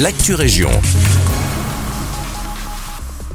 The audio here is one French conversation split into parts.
l'actu région.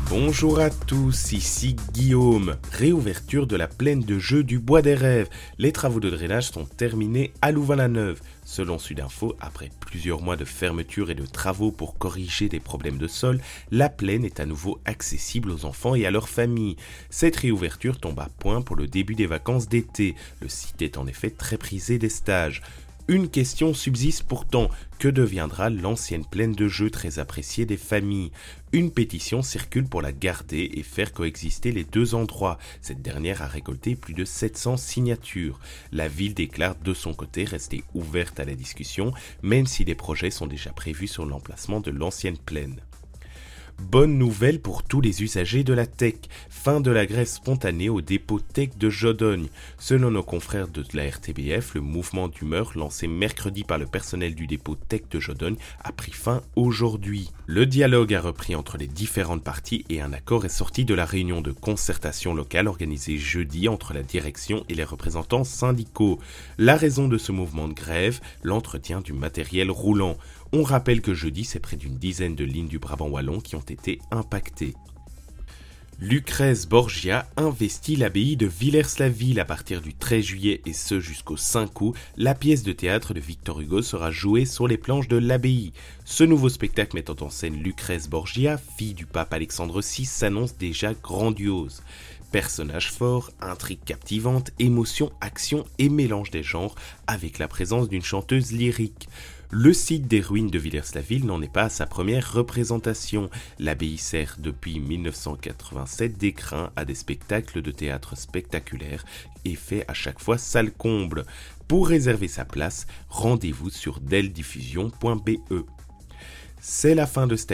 Bonjour à tous, ici Guillaume. Réouverture de la plaine de jeu du Bois des Rêves. Les travaux de drainage sont terminés à Louvain-la-Neuve. Selon Sudinfo, après plusieurs mois de fermeture et de travaux pour corriger des problèmes de sol, la plaine est à nouveau accessible aux enfants et à leurs familles. Cette réouverture tombe à point pour le début des vacances d'été. Le site est en effet très prisé des stages. Une question subsiste pourtant, que deviendra l'ancienne plaine de jeu très appréciée des familles? Une pétition circule pour la garder et faire coexister les deux endroits. Cette dernière a récolté plus de 700 signatures. La ville déclare de son côté rester ouverte à la discussion, même si des projets sont déjà prévus sur l'emplacement de l'ancienne plaine. Bonne nouvelle pour tous les usagers de la tech. Fin de la grève spontanée au dépôt tech de Jodogne. Selon nos confrères de la RTBF, le mouvement d'humeur lancé mercredi par le personnel du dépôt tech de Jodogne a pris fin aujourd'hui. Le dialogue a repris entre les différentes parties et un accord est sorti de la réunion de concertation locale organisée jeudi entre la direction et les représentants syndicaux. La raison de ce mouvement de grève, l'entretien du matériel roulant. On rappelle que jeudi, c'est près d'une dizaine de lignes du Brabant wallon qui ont été impactées. Lucrèce Borgia investit l'abbaye de Villers-la-Ville à partir du 13 juillet et ce jusqu'au 5 août. La pièce de théâtre de Victor Hugo sera jouée sur les planches de l'abbaye. Ce nouveau spectacle mettant en scène Lucrèce Borgia, fille du pape Alexandre VI, s'annonce déjà grandiose. Personnage fort, intrigue captivante, émotion, action et mélange des genres avec la présence d'une chanteuse lyrique. Le site des ruines de Villers-la-Ville n'en est pas à sa première représentation. L'abbaye sert depuis 1987 d'écrin à des spectacles de théâtre spectaculaires et fait à chaque fois salle comble. Pour réserver sa place, rendez-vous sur deldiffusion.be. C'est la fin de cette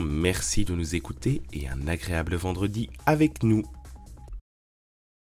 merci de nous écouter et un agréable vendredi avec nous.